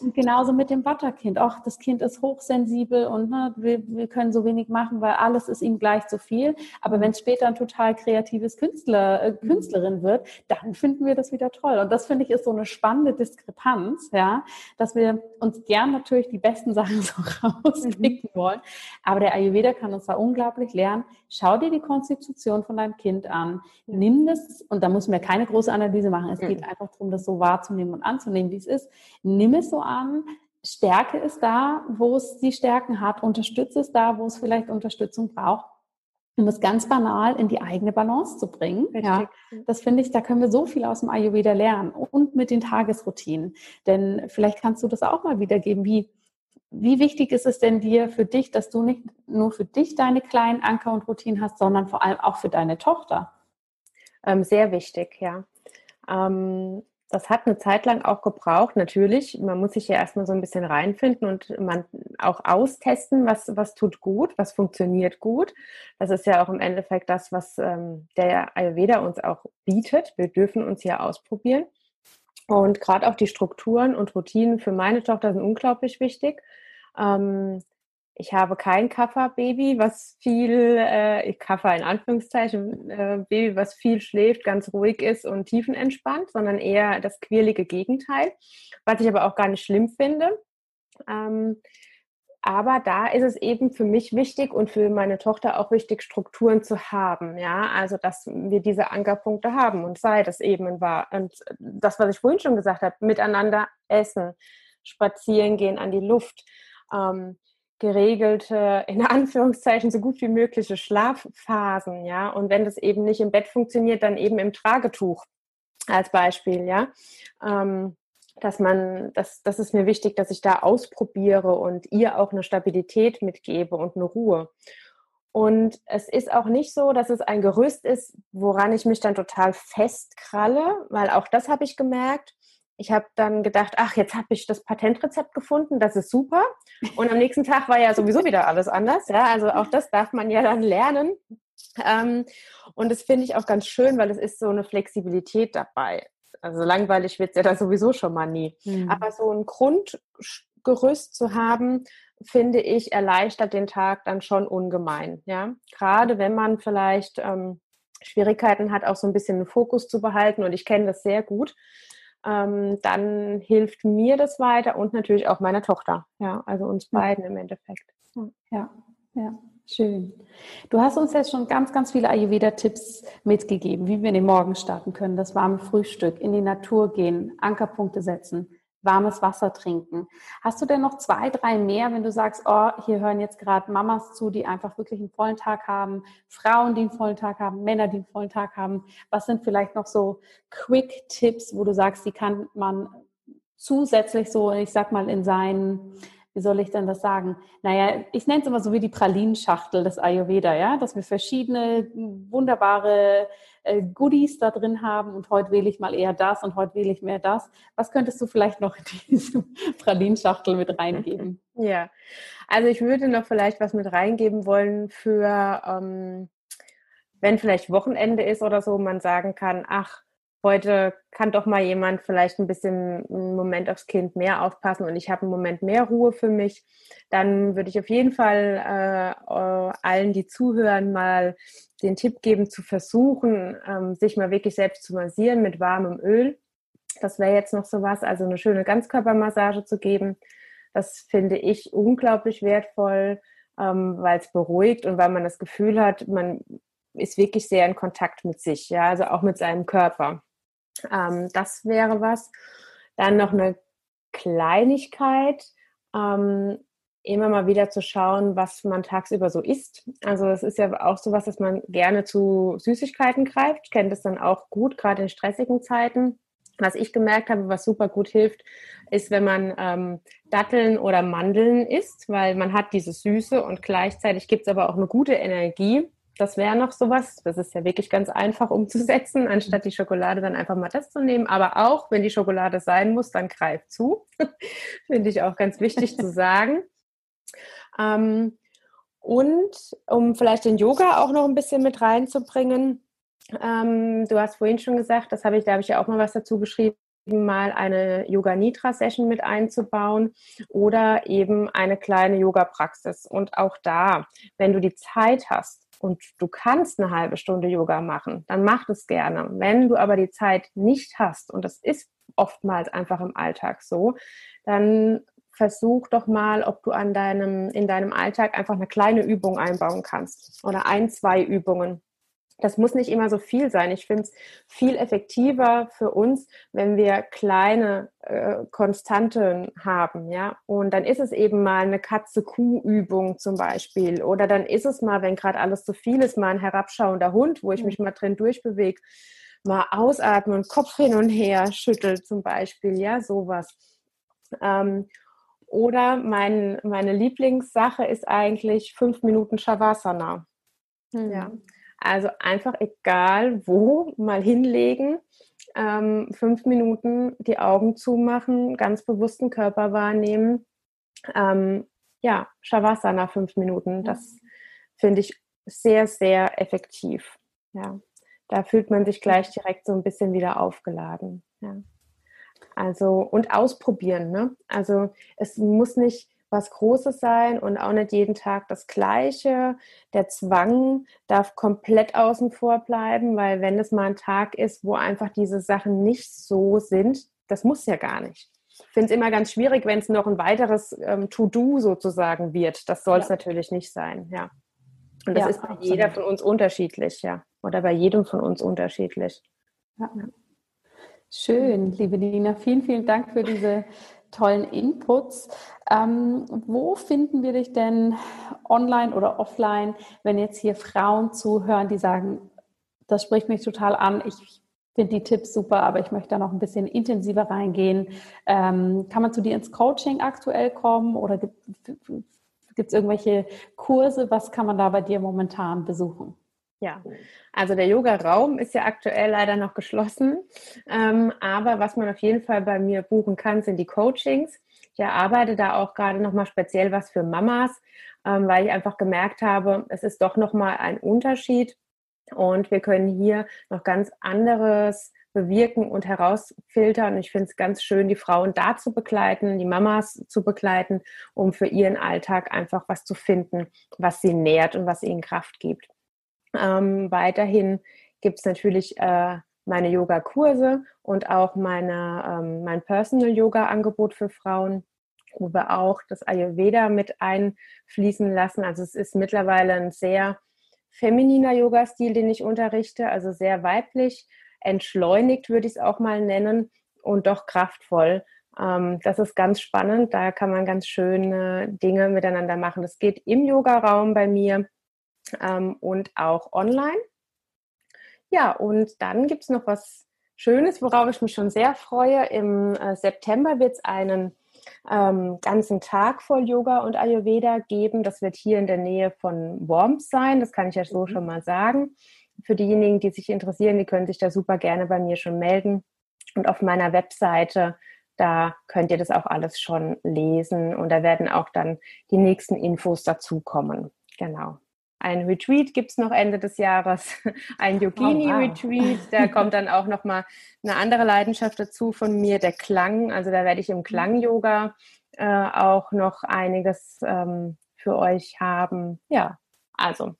Und genauso mit dem Butterkind. Ach, das Kind ist hochsensibel und ne, wir, wir können so wenig machen, weil alles ist ihm gleich zu viel. Aber wenn es später ein total kreatives Künstler, äh, Künstlerin wird, dann finden wir das wieder toll. Und das finde ich ist so eine spannende Diskrepanz, ja, dass wir uns gern natürlich die besten [laughs] Sachen so rauspicken mhm. wollen. Aber der Ayurveda kann uns da unglaublich lernen. Schau dir die Konstitution von deinem Kind an. Nimm das, und da muss man keine große Analyse machen. Es mhm. geht einfach darum, das so wahrzunehmen und anzunehmen, wie es ist. Nimm es so an. Stärke ist da, wo es die Stärken hat. Unterstütze es da, wo es vielleicht Unterstützung braucht um es ganz banal in die eigene Balance zu bringen. Ja, das finde ich, da können wir so viel aus dem Ayurveda lernen und mit den Tagesroutinen. Denn vielleicht kannst du das auch mal wiedergeben. Wie, wie wichtig ist es denn dir für dich, dass du nicht nur für dich deine kleinen Anker und Routinen hast, sondern vor allem auch für deine Tochter? Ähm, sehr wichtig, ja. Das hat eine Zeit lang auch gebraucht, natürlich. Man muss sich ja erstmal so ein bisschen reinfinden und man auch austesten, was, was tut gut, was funktioniert gut. Das ist ja auch im Endeffekt das, was ähm, der Ayurveda uns auch bietet. Wir dürfen uns ja ausprobieren. Und gerade auch die Strukturen und Routinen für meine Tochter sind unglaublich wichtig. Ähm, ich habe kein Kaffer-Baby, was viel, äh, Kaffer in Anführungszeichen, äh, Baby, was viel schläft, ganz ruhig ist und tiefenentspannt, sondern eher das quirlige Gegenteil, was ich aber auch gar nicht schlimm finde. Ähm, aber da ist es eben für mich wichtig und für meine Tochter auch wichtig, Strukturen zu haben. Ja, also dass wir diese Ankerpunkte haben und sei das eben war. Und das, was ich vorhin schon gesagt habe, miteinander essen, spazieren gehen an die Luft. Ähm, geregelte, in [laughs] Anführungszeichen, so gut wie mögliche Schlafphasen, ja. Und wenn das eben nicht im Bett funktioniert, dann eben im Tragetuch als Beispiel, ja. Ähm, dass man, das, das ist mir wichtig, dass ich da ausprobiere und ihr auch eine Stabilität mitgebe und eine Ruhe. Und es ist auch nicht so, dass es ein Gerüst ist, woran ich mich dann total festkralle, weil auch das habe ich gemerkt ich habe dann gedacht, ach, jetzt habe ich das Patentrezept gefunden, das ist super. Und am nächsten Tag war ja sowieso wieder alles anders. Ja, also auch das darf man ja dann lernen. Ähm, und das finde ich auch ganz schön, weil es ist so eine Flexibilität dabei. Also langweilig wird es ja da sowieso schon mal nie. Mhm. Aber so ein Grundgerüst zu haben, finde ich, erleichtert den Tag dann schon ungemein. Ja, gerade wenn man vielleicht ähm, Schwierigkeiten hat, auch so ein bisschen den Fokus zu behalten. Und ich kenne das sehr gut ähm, dann hilft mir das weiter und natürlich auch meiner Tochter. Ja, also uns beiden im Endeffekt. Ja, ja. Schön. Du hast uns jetzt schon ganz, ganz viele Ayurveda-Tipps mitgegeben, wie wir in den Morgen starten können. Das warme Frühstück, in die Natur gehen, Ankerpunkte setzen, warmes Wasser trinken. Hast du denn noch zwei, drei mehr, wenn du sagst, oh, hier hören jetzt gerade Mamas zu, die einfach wirklich einen vollen Tag haben, Frauen, die einen vollen Tag haben, Männer, die einen vollen Tag haben. Was sind vielleicht noch so Quick-Tipps, wo du sagst, die kann man zusätzlich so, ich sag mal, in seinen wie soll ich denn das sagen? Naja, ich nenne es immer so wie die Pralinschachtel des Ayurveda, ja, dass wir verschiedene wunderbare äh, Goodies da drin haben und heute wähle ich mal eher das und heute wähle ich mehr das. Was könntest du vielleicht noch in diese [laughs] Pralinschachtel mit reingeben? [laughs] Ja, also ich würde noch vielleicht was mit reingeben wollen für, ähm, wenn vielleicht Wochenende ist oder so, man sagen kann, ach, heute kann doch mal jemand vielleicht ein bisschen einen Moment aufs Kind mehr aufpassen und ich habe einen Moment mehr Ruhe für mich, dann würde ich auf jeden Fall äh, äh, allen, die zuhören, mal den Tipp geben, zu versuchen, ähm, sich mal wirklich selbst zu massieren mit warmem Öl. Das wäre jetzt noch so was, also eine schöne Ganzkörpermassage zu geben. Das finde ich unglaublich wertvoll, ähm, weil es beruhigt und weil man das Gefühl hat, man ist wirklich sehr in Kontakt mit sich, ja, also auch mit seinem Körper. Ähm, das wäre was. Dann noch eine Kleinigkeit, ähm, immer mal wieder zu schauen, was man tagsüber so isst. Also es ist ja auch so was, dass man gerne zu Süßigkeiten greift. Ich kenne das dann auch gut, gerade in stressigen Zeiten. Was ich gemerkt habe, was super gut hilft, ist, wenn man ähm, Datteln oder Mandeln isst, weil man hat diese Süße und gleichzeitig gibt es aber auch eine gute Energie das wäre noch sowas. Das ist ja wirklich ganz einfach umzusetzen, anstatt die Schokolade dann einfach mal das zu nehmen. Aber auch, wenn die Schokolade sein muss, dann greift zu. [laughs] Finde ich auch ganz wichtig zu sagen. Ähm, und um vielleicht den Yoga auch noch ein bisschen mit reinzubringen, ähm, du hast vorhin schon gesagt, das habe ich, da habe ich ja auch mal was dazu geschrieben, mal eine Yoga Nidra Session mit einzubauen oder eben eine kleine Yoga Praxis. Und auch da, wenn du die Zeit hast, und du kannst eine halbe Stunde Yoga machen, dann mach es gerne. Wenn du aber die Zeit nicht hast, und das ist oftmals einfach im Alltag so, dann versuch doch mal, ob du an deinem, in deinem Alltag einfach eine kleine Übung einbauen kannst oder ein, zwei Übungen das muss nicht immer so viel sein. Ich finde es viel effektiver für uns, wenn wir kleine äh, Konstanten haben, ja. Und dann ist es eben mal eine Katze-Kuh-Übung zum Beispiel. Oder dann ist es mal, wenn gerade alles zu viel ist, mal ein herabschauender Hund, wo ich mich mal drin durchbewege, mal ausatmen, Kopf hin und her schüttelt zum Beispiel, ja, sowas. Ähm, oder mein, meine Lieblingssache ist eigentlich fünf Minuten Shavasana. Mhm. Ja. Also einfach egal wo, mal hinlegen, ähm, fünf Minuten die Augen zumachen, ganz bewussten Körper wahrnehmen. Ähm, ja, Shavasana fünf Minuten. Das finde ich sehr, sehr effektiv. Ja, da fühlt man sich gleich direkt so ein bisschen wieder aufgeladen. Ja. Also und ausprobieren. Ne? Also es muss nicht was Großes sein und auch nicht jeden Tag das Gleiche. Der Zwang darf komplett außen vor bleiben, weil wenn es mal ein Tag ist, wo einfach diese Sachen nicht so sind, das muss ja gar nicht. Ich finde es immer ganz schwierig, wenn es noch ein weiteres ähm, To-Do sozusagen wird. Das soll es ja. natürlich nicht sein, ja. Und das ja, ist bei absolut. jeder von uns unterschiedlich, ja. Oder bei jedem von uns unterschiedlich. Ja. Schön, liebe Nina. Vielen, vielen Dank für diese tollen Inputs. Ähm, wo finden wir dich denn online oder offline, wenn jetzt hier Frauen zuhören, die sagen, das spricht mich total an, ich finde die Tipps super, aber ich möchte da noch ein bisschen intensiver reingehen. Ähm, kann man zu dir ins Coaching aktuell kommen oder gibt es irgendwelche Kurse? Was kann man da bei dir momentan besuchen? Ja, also der Yoga-Raum ist ja aktuell leider noch geschlossen. Ähm, aber was man auf jeden Fall bei mir buchen kann, sind die Coachings. Ich erarbeite da auch gerade nochmal speziell was für Mamas, ähm, weil ich einfach gemerkt habe, es ist doch nochmal ein Unterschied. Und wir können hier noch ganz anderes bewirken und herausfiltern. Und ich finde es ganz schön, die Frauen da zu begleiten, die Mamas zu begleiten, um für ihren Alltag einfach was zu finden, was sie nährt und was ihnen Kraft gibt. Ähm, weiterhin gibt es natürlich äh, meine Yoga-Kurse und auch meine, ähm, mein Personal-Yoga-Angebot für Frauen, wo wir auch das Ayurveda mit einfließen lassen. Also es ist mittlerweile ein sehr femininer Yoga-Stil, den ich unterrichte, also sehr weiblich, entschleunigt würde ich es auch mal nennen und doch kraftvoll. Ähm, das ist ganz spannend, da kann man ganz schöne Dinge miteinander machen. Das geht im Yoga-Raum bei mir ähm, und auch online. Ja, und dann gibt es noch was Schönes, worauf ich mich schon sehr freue. Im äh, September wird es einen ähm, ganzen Tag voll Yoga und Ayurveda geben. Das wird hier in der Nähe von Worms sein. Das kann ich ja so mhm. schon mal sagen. Für diejenigen, die sich interessieren, die können sich da super gerne bei mir schon melden. Und auf meiner Webseite, da könnt ihr das auch alles schon lesen. Und da werden auch dann die nächsten Infos dazukommen. Genau. Ein Retreat gibt es noch Ende des Jahres, [laughs] ein Yogini-Retreat. Oh, wow. Da [laughs] kommt dann auch noch mal eine andere Leidenschaft dazu von mir, der Klang. Also da werde ich im Klang-Yoga äh, auch noch einiges ähm, für euch haben. Ja, also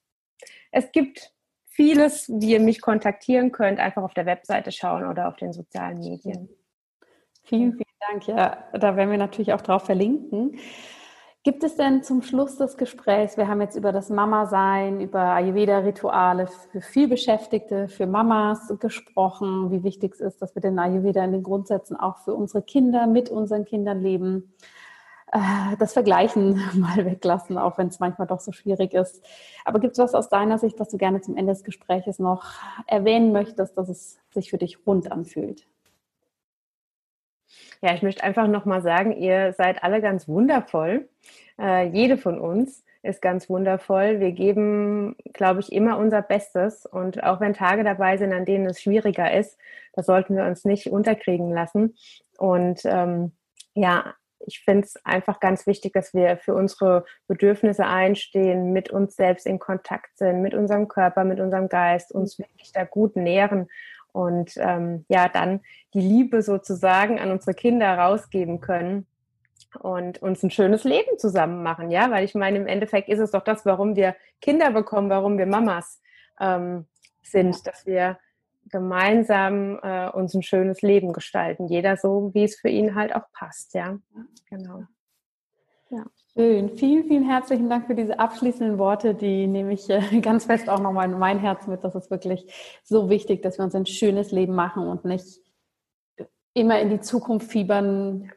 es gibt vieles, wie ihr mich kontaktieren könnt. Einfach auf der Webseite schauen oder auf den sozialen Medien. Vielen, vielen Dank. Ja, da werden wir natürlich auch drauf verlinken. Gibt es denn zum Schluss des Gesprächs, wir haben jetzt über das Mama-Sein, über Ayurveda-Rituale für vielbeschäftigte, für Mamas gesprochen, wie wichtig es ist, dass wir den Ayurveda in den Grundsätzen auch für unsere Kinder, mit unseren Kindern leben. Äh, das Vergleichen [laughs] mal weglassen, auch wenn es manchmal doch so schwierig ist. Aber gibt es was aus deiner Sicht, was du gerne zum Ende des Gesprächs noch erwähnen möchtest, dass es sich für dich rund anfühlt? Ja, ich möchte einfach nochmal sagen, ihr seid alle ganz wundervoll. Äh, jede von uns ist ganz wundervoll. Wir geben, glaube ich, immer unser Bestes. Und auch wenn Tage dabei sind, an denen es schwieriger ist, da sollten wir uns nicht unterkriegen lassen. Und ähm, ja, ich finde es einfach ganz wichtig, dass wir für unsere Bedürfnisse einstehen, mit uns selbst in Kontakt sind, mit unserem Körper, mit unserem Geist, uns wirklich da gut nähren und ähm, ja, dann die Liebe sozusagen an unsere Kinder rausgeben können und uns ein schönes Leben zusammen machen, ja, weil ich meine, im Endeffekt ist es doch das, warum wir Kinder bekommen, warum wir Mamas ähm, sind, dass wir gemeinsam äh, uns ein schönes Leben gestalten, jeder so, wie es für ihn halt auch passt, ja, genau. Ja. Schön. Vielen, vielen herzlichen Dank für diese abschließenden Worte. Die nehme ich äh, [laughs] ganz fest auch nochmal in mein Herz mit. Das ist wirklich so wichtig, dass wir uns ein schönes Leben machen und nicht immer in die Zukunft fiebern,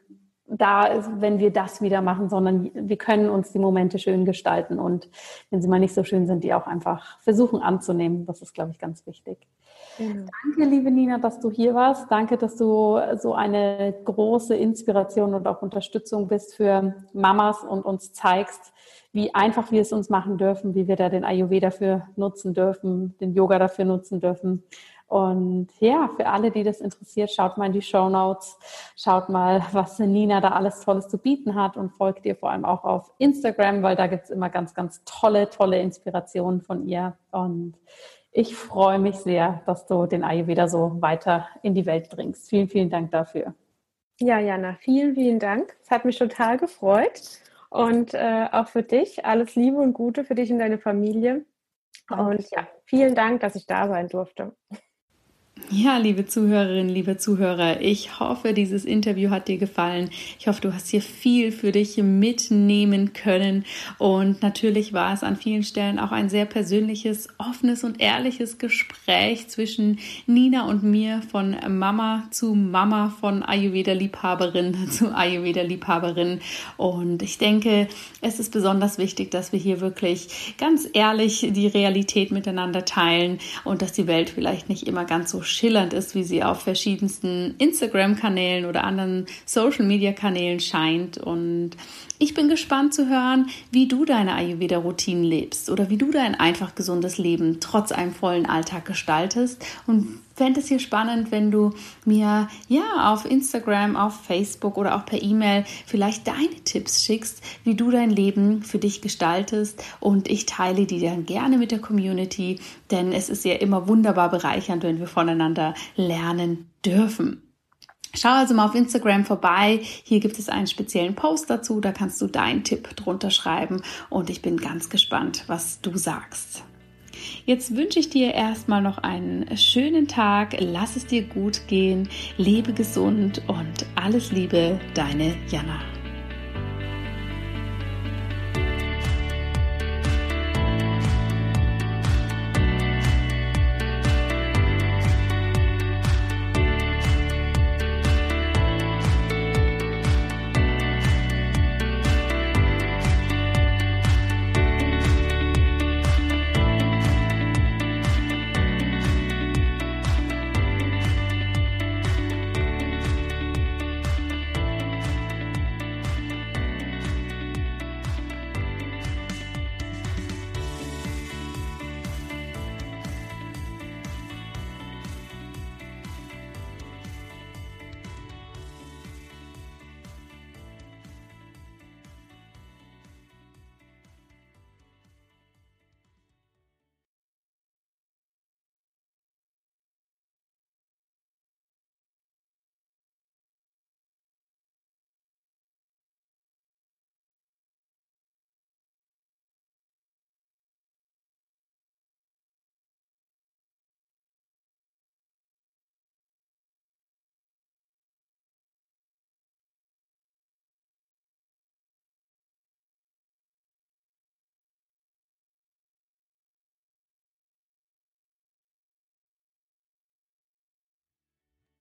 da ist, wenn wir das wieder machen, sondern wir können uns die Momente schön gestalten und wenn sie mal nicht so schön sind, die auch einfach versuchen anzunehmen. Das ist, glaube ich, ganz wichtig. Genau. Danke, liebe Nina, dass du hier warst. Danke, dass du so eine große Inspiration und auch Unterstützung bist für Mamas und uns zeigst, wie einfach wir es uns machen dürfen, wie wir da den Ayurveda dafür nutzen dürfen, den Yoga dafür nutzen dürfen Und ja, für alle, die das interessiert, schaut mal in die Show Notes, schaut mal, was Nina da alles Tolles zu bieten hat und folgt ihr vor allem auch auf Instagram, weil da gibt es immer ganz, ganz tolle, tolle Inspirationen von ihr. Und ich freue mich sehr, dass du den Ayurveda so weiter in die Welt bringst. Vielen, vielen Dank dafür. Ja, Jana, vielen, vielen Dank. Es hat mich total gefreut. Und äh, auch für dich alles Liebe und Gute für dich und deine Familie. Und ja, vielen Dank, dass ich da sein durfte. Ja, liebe Zuhörerinnen, liebe Zuhörer, ich hoffe, dieses Interview hat dir gefallen. Ich hoffe, du hast hier viel für dich mitnehmen können. Und natürlich war es an vielen Stellen auch ein sehr persönliches, offenes und ehrliches Gespräch zwischen Nina und mir von Mama zu Mama, von Ayurveda-Liebhaberin [laughs] zu Ayurveda-Liebhaberin. Und ich denke, es ist besonders wichtig, dass wir hier wirklich ganz ehrlich die Realität miteinander teilen und dass die Welt vielleicht nicht immer ganz so schillernd ist, wie sie auf verschiedensten Instagram-Kanälen oder anderen Social-Media-Kanälen scheint. Und ich bin gespannt zu hören, wie du deine Ayurveda-Routinen lebst oder wie du dein einfach gesundes Leben trotz einem vollen Alltag gestaltest. Und fände es hier spannend, wenn du mir ja auf Instagram, auf Facebook oder auch per E-Mail vielleicht deine Tipps schickst, wie du dein Leben für dich gestaltest. Und ich teile die dann gerne mit der Community, denn es ist ja immer wunderbar bereichernd, wenn wir voneinander lernen dürfen. Schau also mal auf Instagram vorbei. Hier gibt es einen speziellen Post dazu. Da kannst du deinen Tipp drunter schreiben. Und ich bin ganz gespannt, was du sagst. Jetzt wünsche ich dir erstmal noch einen schönen Tag. Lass es dir gut gehen. Lebe gesund und alles Liebe, deine Jana.